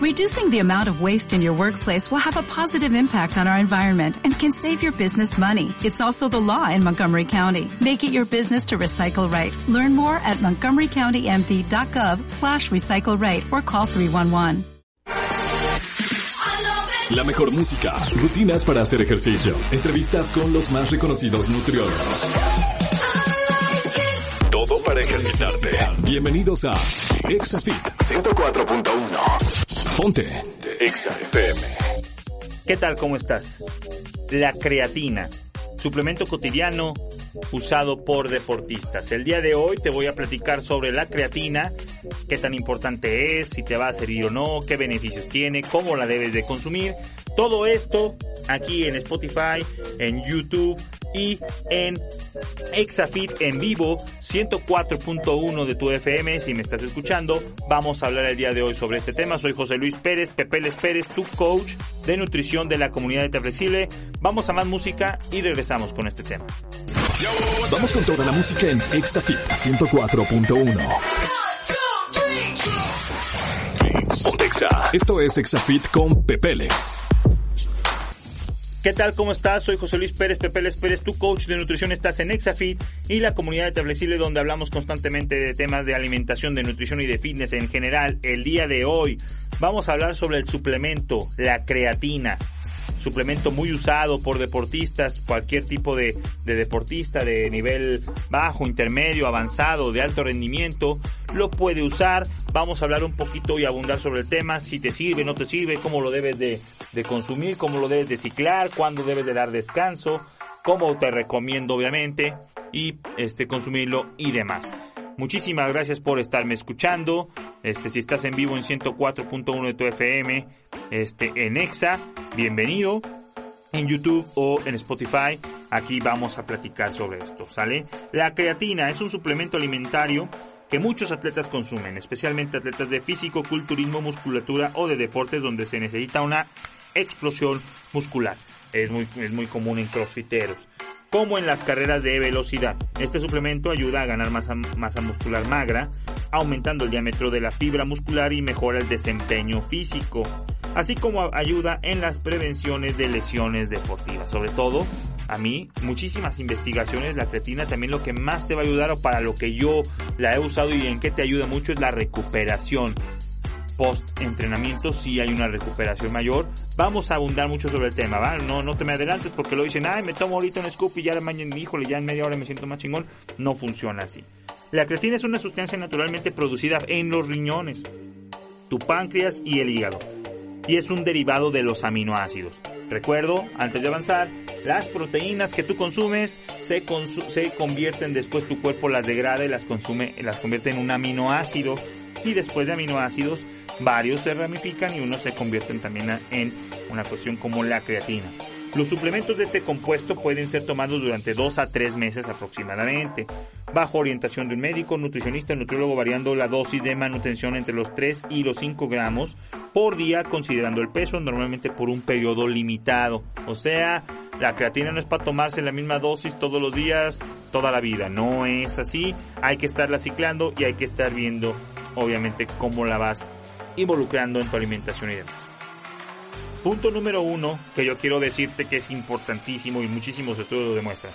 Reducing the amount of waste in your workplace will have a positive impact on our environment and can save your business money. It's also the law in Montgomery County. Make it your business to recycle right. Learn more at montgomerycountymd.gov slash recycle right or call 311. La mejor música, rutinas para hacer ejercicio, entrevistas con los más reconocidos nutriólogos. Todo para ejercitarte. Bienvenidos a ExaFit 104.1. Ponte ExaFM. ¿Qué tal? ¿Cómo estás? La creatina, suplemento cotidiano usado por deportistas. El día de hoy te voy a platicar sobre la creatina, qué tan importante es, si te va a servir o no, qué beneficios tiene, cómo la debes de consumir. Todo esto aquí en Spotify, en YouTube y en Exafit en vivo 104.1 de tu FM. Si me estás escuchando, vamos a hablar el día de hoy sobre este tema. Soy José Luis Pérez, Pepeles Pérez, tu coach de nutrición de la comunidad de Flexible. Vamos a más música y regresamos con este tema. Vamos con toda la música en Exafit 104.1. Esto es Exafit con Pepeles. ¿Qué tal? ¿Cómo estás? Soy José Luis Pérez, Pepeles Pérez, tu coach de nutrición. Estás en Exafit y la comunidad de donde hablamos constantemente de temas de alimentación, de nutrición y de fitness en general. El día de hoy vamos a hablar sobre el suplemento, la creatina suplemento muy usado por deportistas, cualquier tipo de, de, deportista de nivel bajo, intermedio, avanzado, de alto rendimiento, lo puede usar. Vamos a hablar un poquito y abundar sobre el tema, si te sirve, no te sirve, cómo lo debes de, de consumir, cómo lo debes de ciclar, cuándo debes de dar descanso, cómo te recomiendo obviamente y este consumirlo y demás. Muchísimas gracias por estarme escuchando. Este, si estás en vivo en 104.1 de tu FM, este, en EXA, bienvenido. En YouTube o en Spotify, aquí vamos a platicar sobre esto, ¿sale? La creatina es un suplemento alimentario que muchos atletas consumen, especialmente atletas de físico, culturismo, musculatura o de deportes donde se necesita una explosión muscular. Es muy, es muy común en crossfiteros como en las carreras de velocidad. Este suplemento ayuda a ganar masa, muscular magra, aumentando el diámetro de la fibra muscular y mejora el desempeño físico, así como ayuda en las prevenciones de lesiones deportivas. Sobre todo, a mí, muchísimas investigaciones, la creatina también lo que más te va a ayudar o para lo que yo la he usado y en qué te ayuda mucho es la recuperación post-entrenamiento si hay una recuperación mayor. Vamos a abundar mucho sobre el tema, ¿va? No, no te me adelantes porque lo dicen, ay, me tomo ahorita un scoop y ya mañana, híjole, ya en media hora me siento más chingón. No funciona así. La creatina es una sustancia naturalmente producida en los riñones, tu páncreas y el hígado. Y es un derivado de los aminoácidos. Recuerdo, antes de avanzar, las proteínas que tú consumes se, se convierten después tu cuerpo las degrada y las consume, las convierte en un aminoácido y después de aminoácidos varios se ramifican y unos se convierten también en una cuestión como la creatina. Los suplementos de este compuesto pueden ser tomados durante 2 a 3 meses aproximadamente, bajo orientación de un médico, nutricionista, nutriólogo, variando la dosis de manutención entre los 3 y los 5 gramos por día, considerando el peso, normalmente por un periodo limitado. O sea, la creatina no es para tomarse la misma dosis todos los días, toda la vida. No es así. Hay que estarla ciclando y hay que estar viendo, obviamente, cómo la vas involucrando en tu alimentación y demás. Punto número uno que yo quiero decirte que es importantísimo y muchísimos estudios lo demuestran.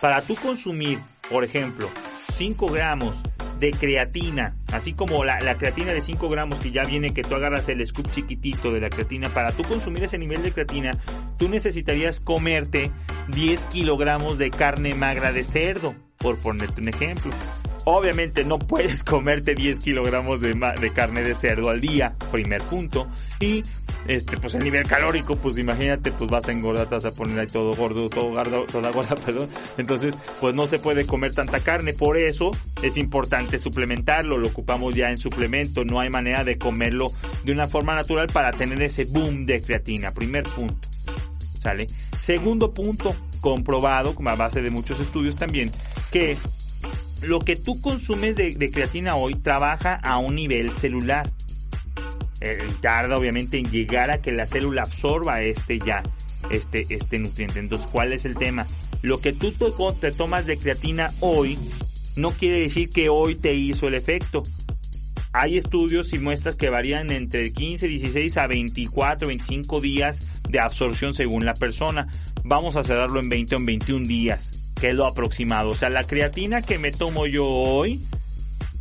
Para tú consumir, por ejemplo, 5 gramos de creatina, así como la, la, creatina de 5 gramos que ya viene que tú agarras el scoop chiquitito de la creatina, para tú consumir ese nivel de creatina, tú necesitarías comerte 10 kilogramos de carne magra de cerdo, por ponerte un ejemplo. Obviamente no puedes comerte 10 kilogramos de, de, carne de cerdo al día, primer punto. Y este, pues el nivel calórico, pues imagínate, pues vas a engordar, te vas a poner ahí todo gordo, todo gordo, toda gorda, perdón. Entonces, pues no se puede comer tanta carne. Por eso es importante suplementarlo. Lo ocupamos ya en suplemento. No hay manera de comerlo de una forma natural para tener ese boom de creatina. Primer punto. ¿Sale? Segundo punto, comprobado, a base de muchos estudios también, que lo que tú consumes de, creatina hoy trabaja a un nivel celular. Eh, tarda obviamente en llegar a que la célula absorba este ya, este, este nutriente. Entonces, ¿cuál es el tema? Lo que tú te tomas de creatina hoy no quiere decir que hoy te hizo el efecto. hay estudios y muestras que varían entre 15, 16 a 24, 25 días de absorción según la persona. Vamos a cerrarlo en 20 o en 21 días, que es lo aproximado. O sea, la creatina que me tomo yo hoy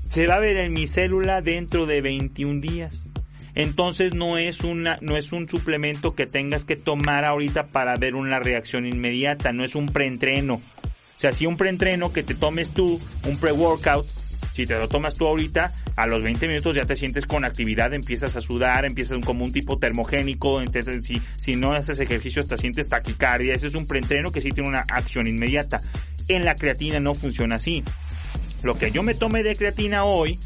se va a ver en mi célula dentro de 21 días. Entonces no es una, no es un suplemento que tengas que tomar ahorita para ver una reacción inmediata, no es un preentreno. O sea, si un preentreno que te tomes tú, un pre-workout, si te lo tomas tú ahorita, a los 20 minutos ya te sientes con actividad, empiezas a sudar, empiezas como un tipo termogénico, entonces si, si no haces ejercicio te sientes taquicardia, ese es un preentreno que sí tiene una acción inmediata. En la creatina no funciona así. Lo que yo me tome de creatina hoy,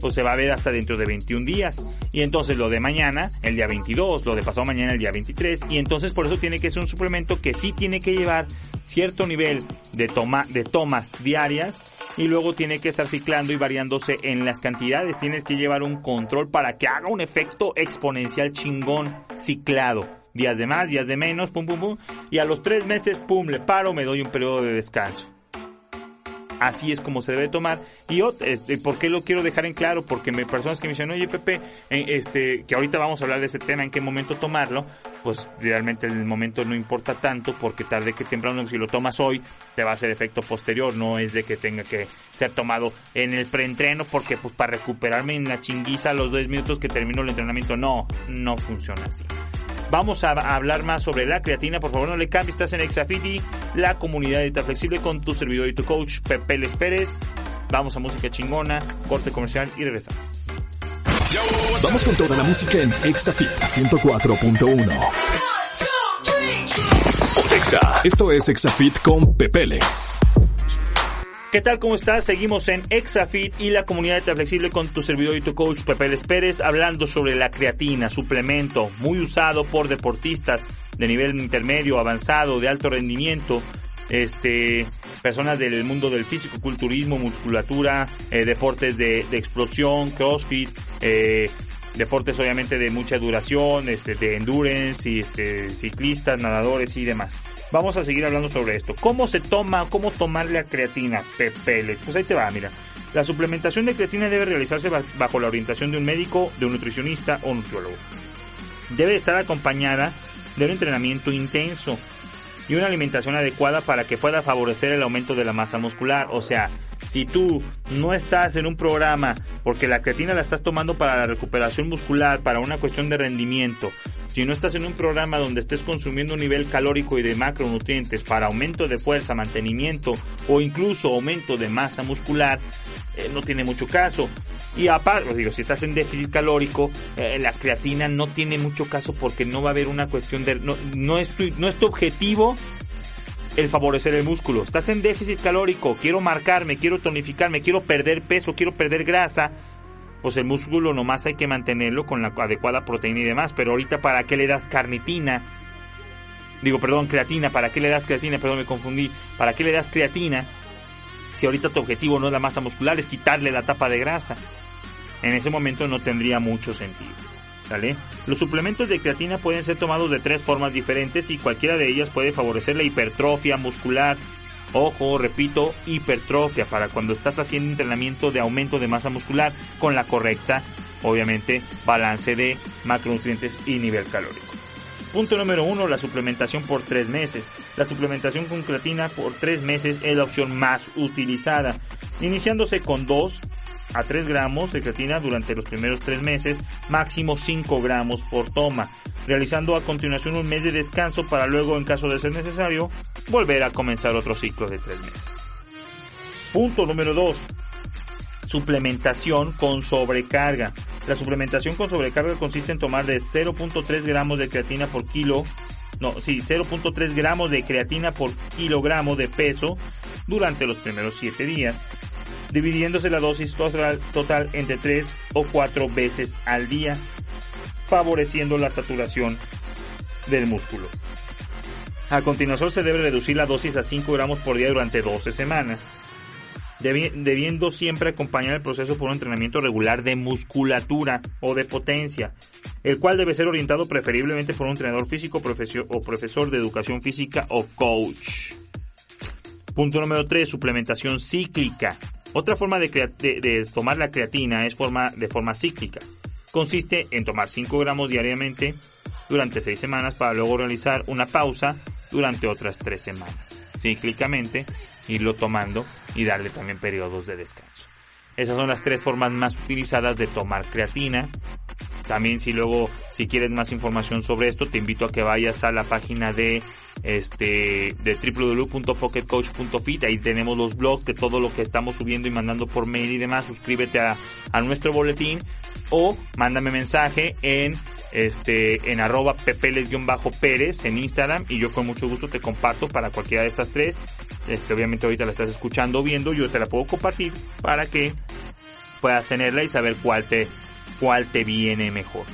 pues se va a ver hasta dentro de 21 días. Y entonces lo de mañana, el día 22, lo de pasado mañana, el día 23. Y entonces por eso tiene que ser un suplemento que sí tiene que llevar cierto nivel de, toma, de tomas diarias y luego tiene que estar ciclando y variándose en las cantidades. Tienes que llevar un control para que haga un efecto exponencial chingón ciclado. Días de más, días de menos, pum, pum, pum. Y a los tres meses, pum, le paro, me doy un periodo de descanso así es como se debe tomar. Y este, ¿por qué lo quiero dejar en claro? Porque me personas que me dicen, oye Pepe, eh, este, que ahorita vamos a hablar de ese tema, en qué momento tomarlo, pues realmente el momento no importa tanto porque tarde que temprano si lo tomas hoy te va a hacer efecto posterior, no es de que tenga que ser tomado en el preentreno porque pues para recuperarme en la chinguiza los dos minutos que termino el entrenamiento, no, no funciona así. Vamos a, hablar más sobre la creatina. Por favor, no le cambies. Estás en Exafiti, la comunidad de Flexible con tu servidor y tu coach, Pepe Les Pérez. Vamos a música chingona, corte comercial y regresamos. Vamos con toda la música en Exafit 104.1. Exa. Esto es Exafit con Pepeles. ¿Qué tal? ¿Cómo estás? Seguimos en Exafit y la comunidad de Flexible con tu servidor y tu coach Pepe Les Pérez hablando sobre la creatina, suplemento muy usado por deportistas de nivel intermedio, avanzado, de alto rendimiento, este, personas del mundo del físico, culturismo, musculatura, eh, deportes de, explosión, crossfit, eh, deportes obviamente de mucha duración, este, de endurance, y, este, ciclistas, nadadores y demás. Vamos a seguir hablando sobre esto. ¿Cómo se toma, cómo tomar la creatina, Pepe? Pues ahí te va, mira. La suplementación de creatina debe realizarse bajo la orientación de un médico, de un nutricionista o nutriólogo. Debe estar acompañada de un entrenamiento intenso y una alimentación adecuada para que pueda favorecer el aumento de la masa muscular. O sea, si tú no estás en un programa porque la creatina la estás tomando para la recuperación muscular, para una cuestión de rendimiento, si no estás en un programa donde estés consumiendo un nivel calórico y de macronutrientes para aumento de fuerza, mantenimiento o incluso aumento de masa muscular, eh, no tiene mucho caso. Y aparte, digo, si estás en déficit calórico, eh, la creatina no tiene mucho caso porque no va a haber una cuestión de... No, es, no es tu objetivo el favorecer el músculo. Estás en déficit calórico, quiero marcarme, quiero tonificarme, quiero perder peso, quiero perder grasa. Pues el músculo nomás hay que mantenerlo con la adecuada proteína y demás. Pero ahorita, ¿para qué le das carnitina? Digo, perdón, creatina. ¿Para qué le das creatina? Perdón, me confundí. ¿Para qué le das creatina? Si ahorita tu objetivo no es la masa muscular, es quitarle la tapa de grasa en ese momento no tendría mucho sentido. Los suplementos de creatina pueden ser tomados de tres formas diferentes y cualquiera de ellas puede favorecer la hipertrofia muscular. Ojo, repito, hipertrofia para cuando estás haciendo entrenamiento de aumento de masa muscular con la correcta, obviamente, balance de macronutrientes y nivel calórico. Punto número uno, la suplementación por tres meses. La suplementación con creatina por tres meses es la opción más utilizada, iniciándose con dos a 3 gramos de creatina durante los primeros 3 meses, máximo 5 gramos por toma, realizando a continuación un mes de descanso para luego, en caso de ser necesario, volver a comenzar otro ciclo de 3 meses. Punto número 2. Suplementación con sobrecarga. La suplementación con sobrecarga consiste en tomar de 0.3 gramos de creatina por kilo, no, sí, 0.3 gramos de creatina por kilogramo de peso durante los primeros 7 días dividiéndose la dosis total, total entre 3 o 4 veces al día, favoreciendo la saturación del músculo. A continuación se debe reducir la dosis a 5 gramos por día durante 12 semanas, debiendo siempre acompañar el proceso por un entrenamiento regular de musculatura o de potencia, el cual debe ser orientado preferiblemente por un entrenador físico o profesor de educación física o coach. Punto número 3, suplementación cíclica. Otra forma de, tomar la creatina es de forma cíclica. Consiste en tomar 5 gramos diariamente durante 6 semanas para luego realizar una pausa durante otras 3 semanas. Cíclicamente, irlo tomando y darle también periodos de descanso. Esas son las tres formas más utilizadas de tomar creatina. También si luego, si quieres más información sobre esto, te invito a que vayas a la página de este de www.pocketcoach.fit ahí tenemos los blogs de todo lo que estamos subiendo y mandando por mail y demás. Suscríbete a, a nuestro boletín o mándame mensaje en este en arroba pepeles-pérez en Instagram y yo con mucho gusto te comparto para cualquiera de estas tres. Este, obviamente ahorita la estás escuchando viendo yo te la puedo compartir para que puedas tenerla y saber cuál te cuál te viene mejor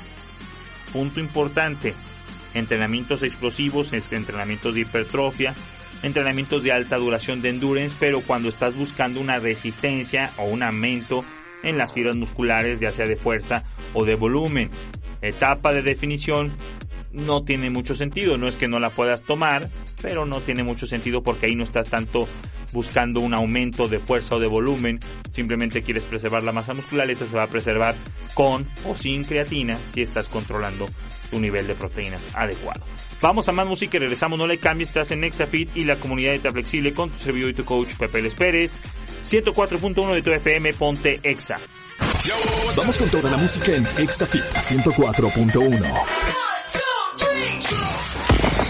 punto importante entrenamientos explosivos, este, entrenamientos de hipertrofia, entrenamientos de alta duración de endurance, pero cuando estás buscando una resistencia o un aumento en las fibras musculares, ya sea de fuerza o de volumen. Etapa de definición no tiene mucho sentido, no es que no la puedas tomar, pero no tiene mucho sentido porque ahí no estás tanto buscando un aumento de fuerza o de volumen, simplemente quieres preservar la masa muscular, esa se va a preservar con o sin creatina si estás controlando tu nivel de proteínas adecuado. Vamos a más música y regresamos, no le cambies, estás en Exafit y la comunidad de Flexible con tu servidor y tu coach Pepe Les Pérez. 104.1 de tu FM, ponte Exa. Vamos con toda la música en Exafit 104.1.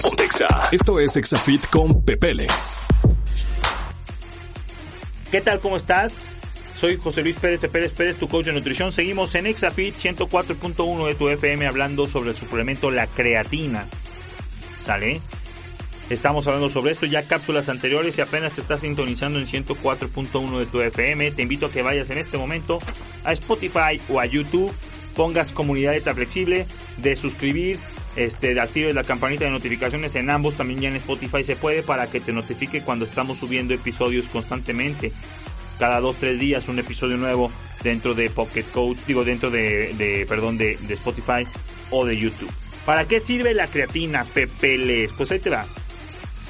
Ponte Exa. Esto es Exafit con Pepeles. ¿Qué tal? ¿Cómo estás? Soy José Luis Pérez Pérez Pérez, tu coach de nutrición. Seguimos en Exafit 104.1 de tu FM hablando sobre el suplemento la creatina. ¿Sale? Estamos hablando sobre esto ya cápsulas anteriores y apenas te estás sintonizando en 104.1 de tu FM. Te invito a que vayas en este momento a Spotify o a YouTube, pongas comunidad de flexible, de suscribir, este, actives la campanita de notificaciones en ambos, también ya en Spotify se puede para que te notifique cuando estamos subiendo episodios constantemente cada dos tres días un episodio nuevo dentro de Pocket Code, digo dentro de, perdón, de, de, Spotify o de YouTube. ¿Para qué sirve la creatina, Pepeles? Pues ahí te va.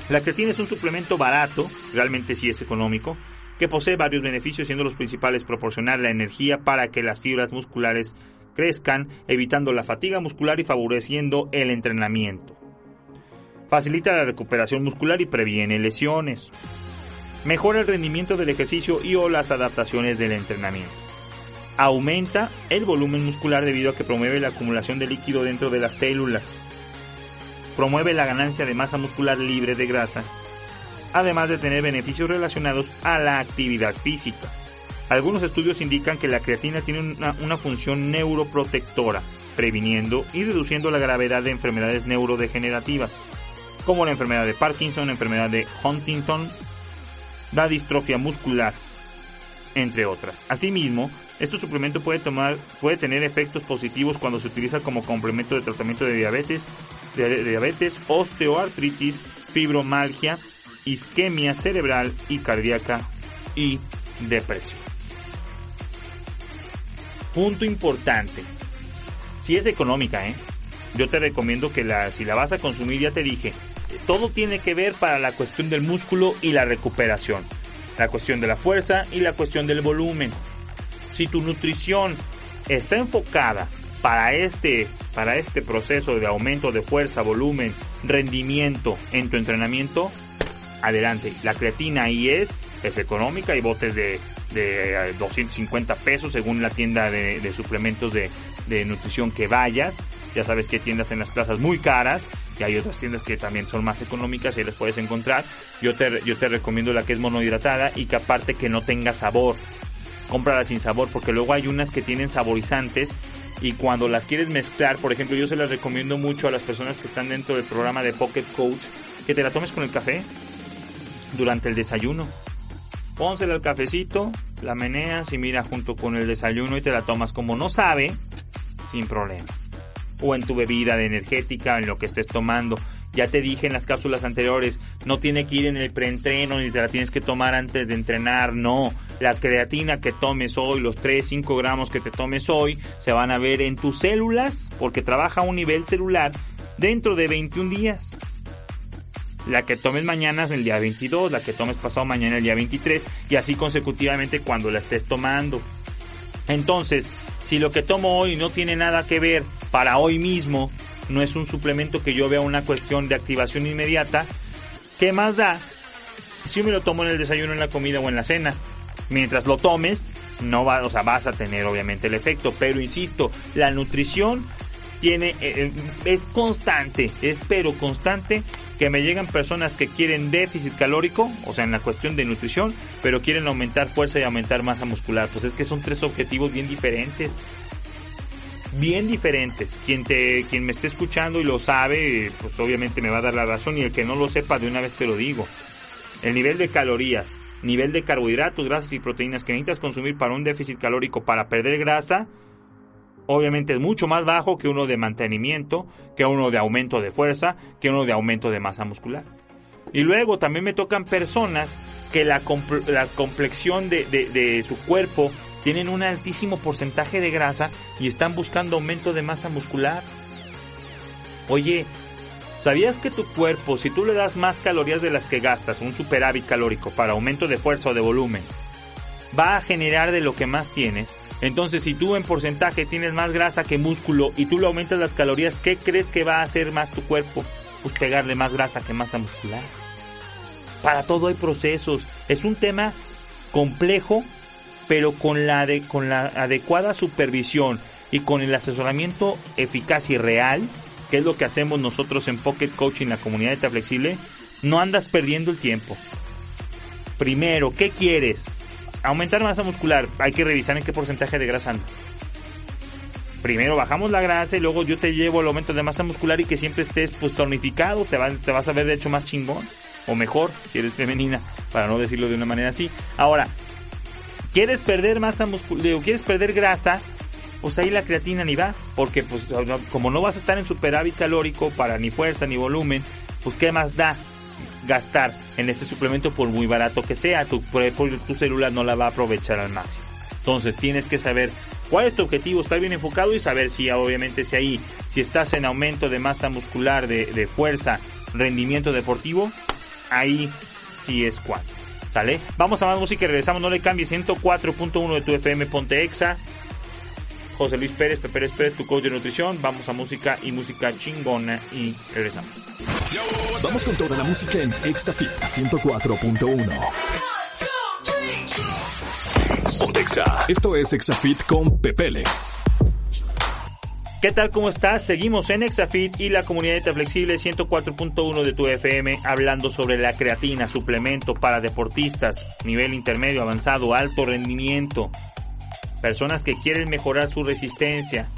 La creatina es un suplemento barato, realmente sí es económico, que posee varios beneficios, siendo los principales proporcionar la energía para que las fibras musculares crezcan, evitando la fatiga muscular y favoreciendo el entrenamiento. Facilita la recuperación muscular y previene lesiones mejora el rendimiento del ejercicio y o las adaptaciones del entrenamiento. Aumenta el volumen muscular debido a que promueve la acumulación de líquido dentro de las células. Promueve la ganancia de masa muscular libre de grasa, además de tener beneficios relacionados a la actividad física. Algunos estudios indican que la creatina tiene una, función neuroprotectora, previniendo y reduciendo la gravedad de enfermedades neurodegenerativas, como la enfermedad de Parkinson, la enfermedad de Huntington, da distrofia muscular, entre otras. Asimismo, este suplemento puede, tomar, puede tener efectos positivos cuando se utiliza como complemento de tratamiento de diabetes, de diabetes, osteoartritis, fibromalgia, isquemia cerebral y cardíaca y depresión. Punto importante. Si es económica, ¿eh? Yo te recomiendo que la, si la vas a consumir, ya te dije, todo tiene que ver para la cuestión del músculo y la recuperación, la cuestión de la fuerza y la cuestión del volumen. Si tu nutrición está enfocada para este, para este proceso de aumento de fuerza, volumen, rendimiento en tu entrenamiento, adelante. La creatina ahí es, es económica, y botes de, de 250 pesos según la tienda de, suplementos de, de nutrición que vayas. Ya sabes que hay tiendas en las plazas muy caras y hay otras tiendas que también son más económicas y las puedes encontrar. Yo te, yo te recomiendo la que es monohidratada y que aparte que no tenga sabor. Cómprala sin sabor porque luego hay unas que tienen saborizantes y cuando las quieres mezclar, por ejemplo, yo se las recomiendo mucho a las personas que están dentro del programa de Pocket Coach que te la tomes con el café durante el desayuno. Pónsela al cafecito, la meneas y mira junto con el desayuno y te la tomas como no sabe, sin problema o en tu bebida de energética, en lo que estés tomando. Ya te dije en las cápsulas anteriores, no tiene que ir en el preentreno ni te la tienes que tomar antes de entrenar, no. La creatina que tomes hoy, los 3, 5 gramos que te tomes hoy, se van a ver en tus células porque trabaja a un nivel celular dentro de 21 días. La que tomes mañana es el día 22, la que tomes pasado mañana el día 23 y así consecutivamente cuando la estés tomando. Entonces, si lo que tomo hoy no tiene nada que ver para hoy mismo, no es un suplemento que yo vea una cuestión de activación inmediata, ¿qué más da si me lo tomo en el desayuno, en la comida o en la cena? Mientras lo tomes, no va, o sea, vas a tener obviamente el efecto, pero insisto, la nutrición tiene, eh, eh, es constante, espero constante que me llegan personas que quieren déficit calórico, o sea, en la cuestión de nutrición, pero quieren aumentar fuerza y aumentar masa muscular. Pues es que son tres objetivos bien diferentes. Bien diferentes. Quien te, quien me esté escuchando y lo sabe, pues obviamente me va a dar la razón y el que no lo sepa de una vez te lo digo. El nivel de calorías, nivel de carbohidratos, grasas y proteínas que necesitas consumir para un déficit calórico para perder grasa, obviamente es mucho más bajo que uno de mantenimiento, que uno de aumento de fuerza, que uno de aumento de masa muscular. Y luego también me tocan personas que la, complexión de, de, su cuerpo tienen un altísimo porcentaje de grasa y están buscando aumento de masa muscular. Oye, ¿sabías que tu cuerpo, si tú le das más calorías de las que gastas, un superávit calórico para aumento de fuerza o de volumen, va a generar de lo que más tienes entonces, si tú en porcentaje tienes más grasa que músculo y tú le aumentas las calorías, ¿qué crees que va a hacer más tu cuerpo? Pues pegarle más grasa que masa muscular. Para todo hay procesos. Es un tema complejo, pero con la, adecuada supervisión y con el asesoramiento eficaz y real, que es lo que hacemos nosotros en Pocket Coaching, la comunidad de Flexible, no andas perdiendo el tiempo. Primero, ¿qué quieres? Aumentar masa muscular, hay que revisar en qué porcentaje de grasa anda. Primero bajamos la grasa y luego yo te llevo el aumento de masa muscular y que siempre estés pues tonificado, te, te vas a ver de hecho más chingón o mejor si eres femenina, para no decirlo de una manera así. Ahora, ¿quieres perder masa muscular o quieres perder grasa? Pues ahí la creatina ni va, porque pues como no vas a estar en superávit calórico para ni fuerza ni volumen, pues qué más da gastar en este suplemento por muy barato que sea, tu, tu célula no la va a aprovechar al máximo. Entonces tienes que saber cuál es tu objetivo, estar bien enfocado y saber si obviamente si ahí, si estás en aumento de masa muscular, de, fuerza, rendimiento deportivo, ahí sí es cuando. ¿Sale? Vamos a más música y regresamos, no le cambies 104.1 de tu FM Ponte Exa. José Luis Pérez, Pepe Pérez Pérez, tu coach de nutrición. Vamos a música y música chingona y regresamos. Vamos con toda la música en Exafit 104.1. Esto es Exafit con Pepeles. ¿Qué tal? ¿Cómo estás? Seguimos en Exafit y la comunidad de Flexible 104.1 de tu FM hablando sobre la creatina, suplemento para deportistas, nivel intermedio, avanzado, alto rendimiento personas que quieren mejorar su resistencia,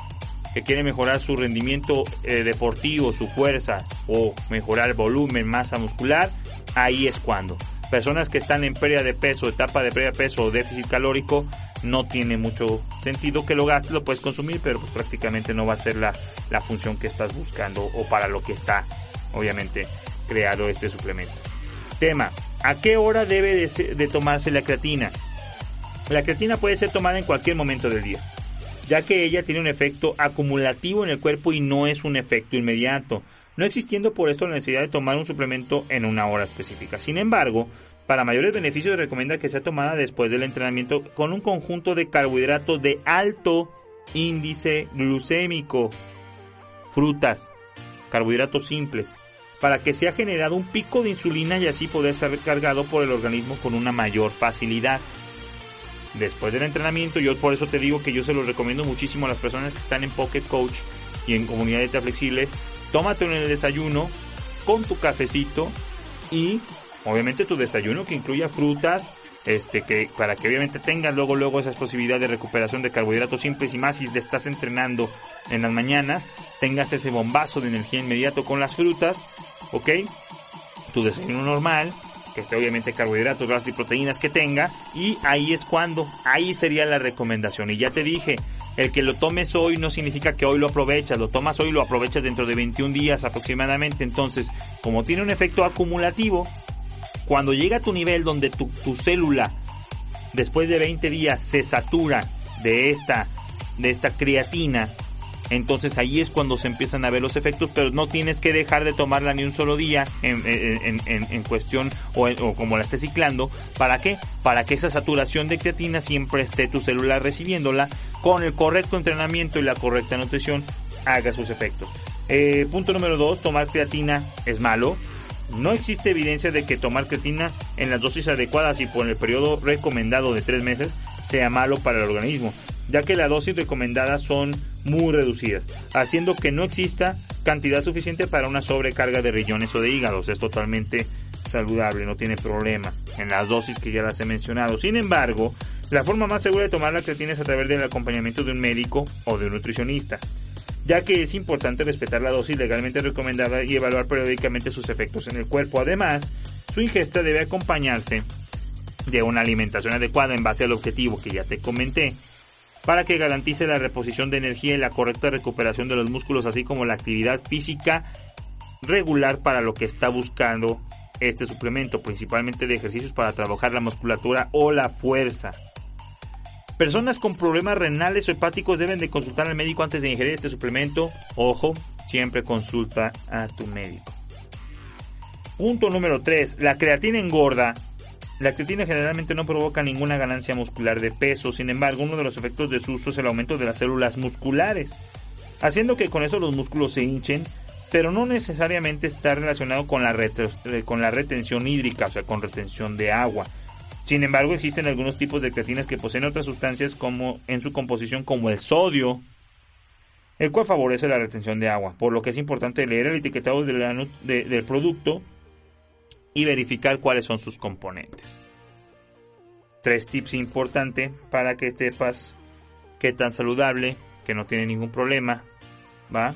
que quieren mejorar su rendimiento eh, deportivo, su fuerza o mejorar volumen, masa muscular, ahí es cuando. Personas que están en pérdida de peso, etapa de pérdida de peso o déficit calórico, no tiene mucho sentido que lo gastes, lo puedes consumir, pero pues prácticamente no va a ser la, la función que estás buscando o para lo que está, obviamente, creado este suplemento. Tema, ¿a qué hora debe de, de tomarse la creatina? La creatina puede ser tomada en cualquier momento del día, ya que ella tiene un efecto acumulativo en el cuerpo y no es un efecto inmediato, no existiendo por esto la necesidad de tomar un suplemento en una hora específica. Sin embargo, para mayores beneficios recomienda que sea tomada después del entrenamiento con un conjunto de carbohidratos de alto índice glucémico, frutas, carbohidratos simples, para que sea generado un pico de insulina y así poder ser recargado por el organismo con una mayor facilidad después del entrenamiento. Yo por eso te digo que yo se lo recomiendo muchísimo a las personas que están en Pocket Coach y en Comunidad de Flexible. Tómatelo en el desayuno con tu cafecito y obviamente tu desayuno que incluya frutas, este que para que obviamente tengas luego luego esa posibilidad de recuperación de carbohidratos simples y más si te estás entrenando en las mañanas, tengas ese bombazo de energía inmediato con las frutas, ¿ok? Tu desayuno normal, que esté obviamente carbohidratos, grasas y proteínas que tenga, y ahí es cuando, ahí sería la recomendación. Y ya te dije, el que lo tomes hoy no significa que hoy lo aprovechas, lo tomas hoy lo aprovechas dentro de 21 días aproximadamente. Entonces, como tiene un efecto acumulativo, cuando llega a tu nivel donde tu, tu célula, después de 20 días, se satura de esta, de esta creatina, entonces ahí es cuando se empiezan a ver los efectos, pero no tienes que dejar de tomarla ni un solo día en, en, cuestión o, como la estés ciclando. ¿Para qué? Para que esa saturación de creatina siempre esté tu celular recibiéndola con el correcto entrenamiento y la correcta nutrición haga sus efectos. Eh, punto número 2, tomar creatina es malo. No existe evidencia de que tomar creatina en las dosis adecuadas y por el periodo recomendado de 3 meses sea malo para el organismo, ya que las dosis recomendadas son muy reducidas, haciendo que no exista cantidad suficiente para una sobrecarga de riñones o de hígados. Es totalmente saludable, no tiene problema en las dosis que ya las he mencionado. Sin embargo, la forma más segura de tomar la creatina es a través del acompañamiento de un médico o de un nutricionista ya que es importante respetar la dosis legalmente recomendada y evaluar periódicamente sus efectos en el cuerpo. Además, su ingesta debe acompañarse de una alimentación adecuada en base al objetivo que ya te comenté, para que garantice la reposición de energía y la correcta recuperación de los músculos, así como la actividad física regular para lo que está buscando este suplemento, principalmente de ejercicios para trabajar la musculatura o la fuerza. Personas con problemas renales o hepáticos deben de consultar al médico antes de ingerir este suplemento. Ojo, siempre consulta a tu médico. Punto número 3. La creatina engorda. La creatina generalmente no provoca ninguna ganancia muscular de peso, sin embargo uno de los efectos de su uso es el aumento de las células musculares, haciendo que con eso los músculos se hinchen, pero no necesariamente está relacionado con la, con la retención hídrica, o sea, con retención de agua. Sin embargo, existen algunos tipos de creatinas que poseen otras sustancias como en su composición como el sodio, el cual favorece la retención de agua, por lo que es importante leer el etiquetado del producto y verificar cuáles son sus componentes. Tres tips importantes para que sepas qué tan saludable, que no tiene ningún problema, ¿va?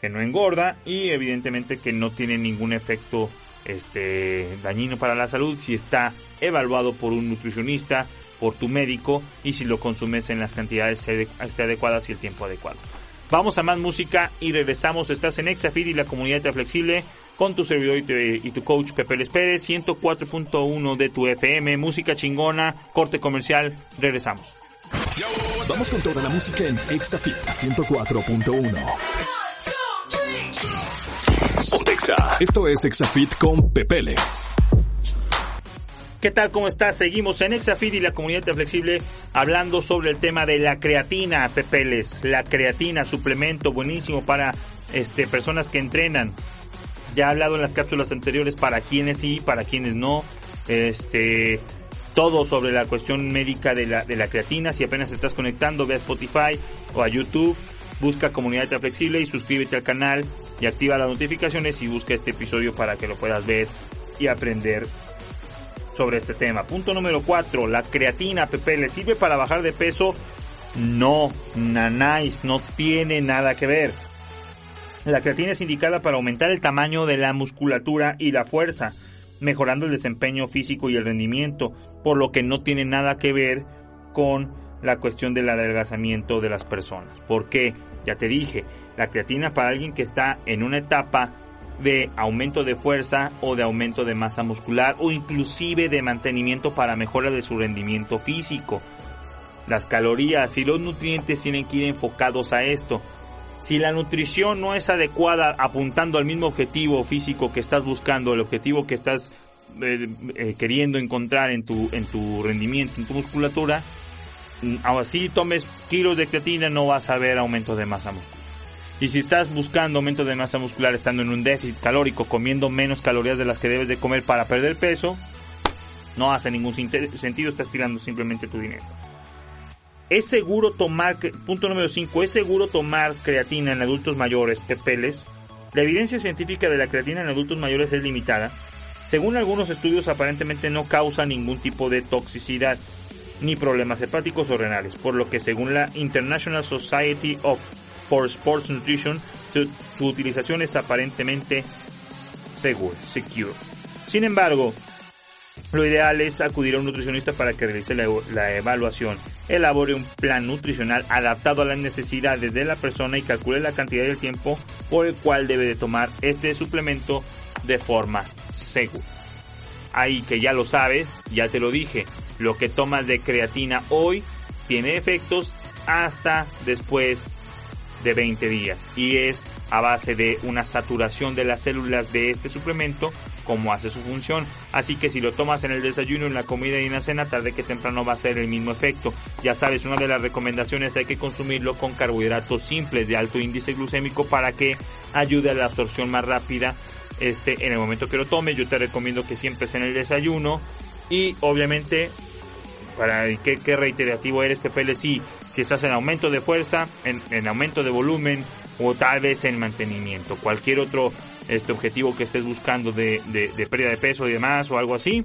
Que no engorda y evidentemente que no tiene ningún efecto este, dañino para la salud si está evaluado por un nutricionista, por tu médico y si lo consumes en las cantidades adecuadas y el tiempo adecuado. Vamos a más música y regresamos. Estás en Exafit y la comunidad flexible con tu servidor y tu, coach Pepe Les Pérez, 104.1 de tu FM, música chingona, corte comercial. Regresamos. Vamos con toda la música en Exafit 104.1. Esto es Exafit con Pepeles. ¿Qué tal? ¿Cómo estás? Seguimos en Exafit y la comunidad flexible hablando sobre el tema de la creatina, Pepeles. La creatina, suplemento buenísimo para este, personas que entrenan. Ya he hablado en las cápsulas anteriores para quienes sí, para quienes no. Este, todo sobre la cuestión médica de la, de la creatina. Si apenas estás conectando, ve a Spotify o a YouTube busca Comunidad Flexible y suscríbete al canal y activa las notificaciones y busca este episodio para que lo puedas ver y aprender sobre este tema. Punto número 4. La creatina, Pepe, ¿le sirve para bajar de peso? No, nanáis, no tiene nada que ver. La creatina es indicada para aumentar el tamaño de la musculatura y la fuerza, mejorando el desempeño físico y el rendimiento, por lo que no tiene nada que ver con la cuestión del adelgazamiento de las personas. ¿Por qué? Ya te dije, la creatina para alguien que está en una etapa de aumento de fuerza o de aumento de masa muscular o inclusive de mantenimiento para mejora de su rendimiento físico. Las calorías y los nutrientes tienen que ir enfocados a esto. Si la nutrición no es adecuada apuntando al mismo objetivo físico que estás buscando, el objetivo que estás eh, eh, queriendo encontrar en tu, en tu rendimiento, en tu musculatura, así tomes kilos de creatina no vas a ver aumento de masa muscular. Y si estás buscando aumento de masa muscular estando en un déficit calórico, comiendo menos calorías de las que debes de comer para perder peso, no hace ningún sentido, estás tirando simplemente tu dinero. Es seguro tomar, punto número 5, es seguro tomar creatina en adultos mayores, pepeles. La evidencia científica de la creatina en adultos mayores es limitada. Según algunos estudios aparentemente no causa ningún tipo de toxicidad ni problemas hepáticos o renales, por lo que según la International Society of for Sports Nutrition, su, utilización es aparentemente segura, secure. Sin embargo, lo ideal es acudir a un nutricionista para que realice la, evaluación, elabore un plan nutricional adaptado a las necesidades de la persona y calcule la cantidad de tiempo por el cual debe de tomar este suplemento de forma segura. Ahí que ya lo sabes, ya te lo dije, lo que tomas de creatina hoy tiene efectos hasta después de 20 días y es a base de una saturación de las células de este suplemento como hace su función. Así que si lo tomas en el desayuno, en la comida y en la cena, tarde que temprano va a ser el mismo efecto. Ya sabes, una de las recomendaciones hay que consumirlo con carbohidratos simples de alto índice glucémico para que ayude a la absorción más rápida este en el momento que lo tome. Yo te recomiendo que siempre sea en el desayuno y obviamente para qué, qué reiterativo eres, Pepe, sí, si estás en aumento de fuerza, en, aumento de volumen o tal vez en mantenimiento. Cualquier otro este objetivo que estés buscando de, pérdida de peso y demás o algo así,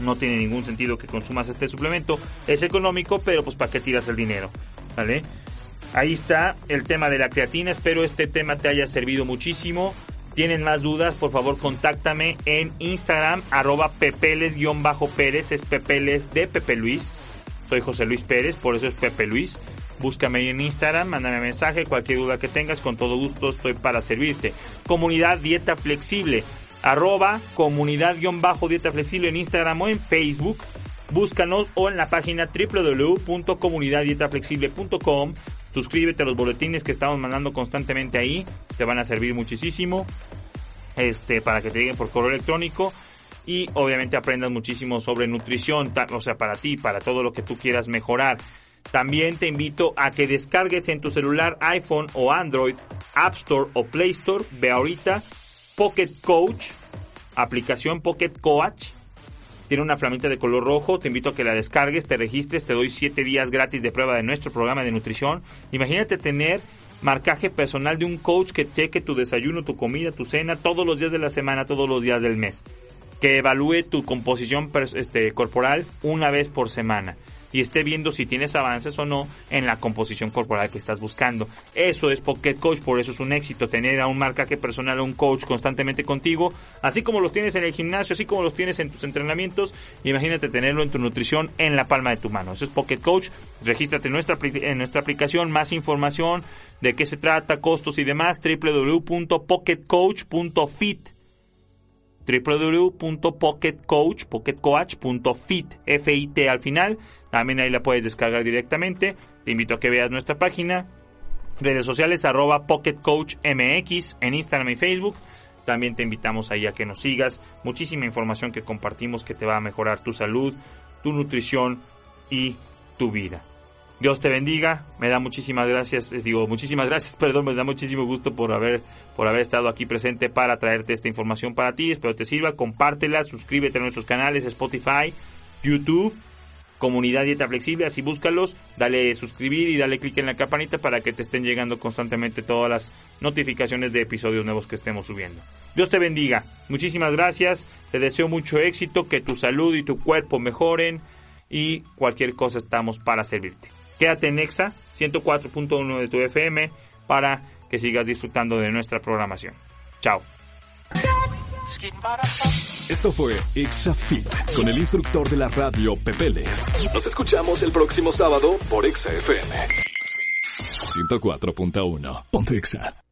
no tiene ningún sentido que consumas este suplemento. Es económico, pero pues para qué tiras el dinero, ¿vale? Ahí está el tema de la creatina. Espero este tema te haya servido muchísimo tienen más dudas, por favor contáctame en Instagram, arroba pepeles-pérez, es pepeles de Pepe Luis. Soy José Luis Pérez, por eso es Pepe Luis. Búscame en Instagram, mándame mensaje, cualquier duda que tengas, con todo gusto estoy para servirte. Comunidad Dieta Flexible, arroba comunidad-dieta flexible en Instagram o en Facebook. Búscanos o en la página www.comunidaddietaflexible.com Suscríbete a los boletines que estamos mandando constantemente ahí, te van a servir muchísimo. Este, para que te lleguen por correo electrónico y obviamente aprendas muchísimo sobre nutrición, o sea, para ti, para todo lo que tú quieras mejorar. También te invito a que descargues en tu celular iPhone o Android, App Store o Play Store, ve ahorita Pocket Coach, aplicación Pocket Coach, tiene una flamita de color rojo. Te invito a que la descargues, te registres. Te doy 7 días gratis de prueba de nuestro programa de nutrición. Imagínate tener marcaje personal de un coach que cheque tu desayuno, tu comida, tu cena todos los días de la semana, todos los días del mes. Que evalúe tu composición este, corporal una vez por semana y esté viendo si tienes avances o no en la composición corporal que estás buscando. Eso es Pocket Coach, por eso es un éxito tener a un marcaje personal, a un coach constantemente contigo, así como los tienes en el gimnasio, así como los tienes en tus entrenamientos. Imagínate tenerlo en tu nutrición en la palma de tu mano. Eso es Pocket Coach. Regístrate en nuestra, en nuestra aplicación, más información de qué se trata, costos y demás, www.pocketcoach.fit www.pocketcoach.fit, F-I-T al final. También ahí la puedes descargar directamente. Te invito a que veas nuestra página. Redes sociales arroba pocketcoachmx en Instagram y Facebook. También te invitamos ahí a que nos sigas. Muchísima información que compartimos que te va a mejorar tu salud, tu nutrición y tu vida. Dios te bendiga, me da muchísimas gracias, digo, muchísimas gracias, perdón, me da muchísimo gusto por haber, por haber estado aquí presente para traerte esta información para ti, espero te sirva, compártela, suscríbete a nuestros canales Spotify, YouTube, Comunidad Dieta Flexible, así búscalos, dale suscribir y dale clic en la campanita para que te estén llegando constantemente todas las notificaciones de episodios nuevos que estemos subiendo. Dios te bendiga, muchísimas gracias, te deseo mucho éxito, que tu salud y tu cuerpo mejoren y cualquier cosa estamos para servirte. Quédate en Exa 104.1 de tu FM para que sigas disfrutando de nuestra programación. Chao. Esto fue ExaFit con el instructor de la radio Pepeles. Nos escuchamos el próximo sábado por ExaFM 104.1. Ponte Exa.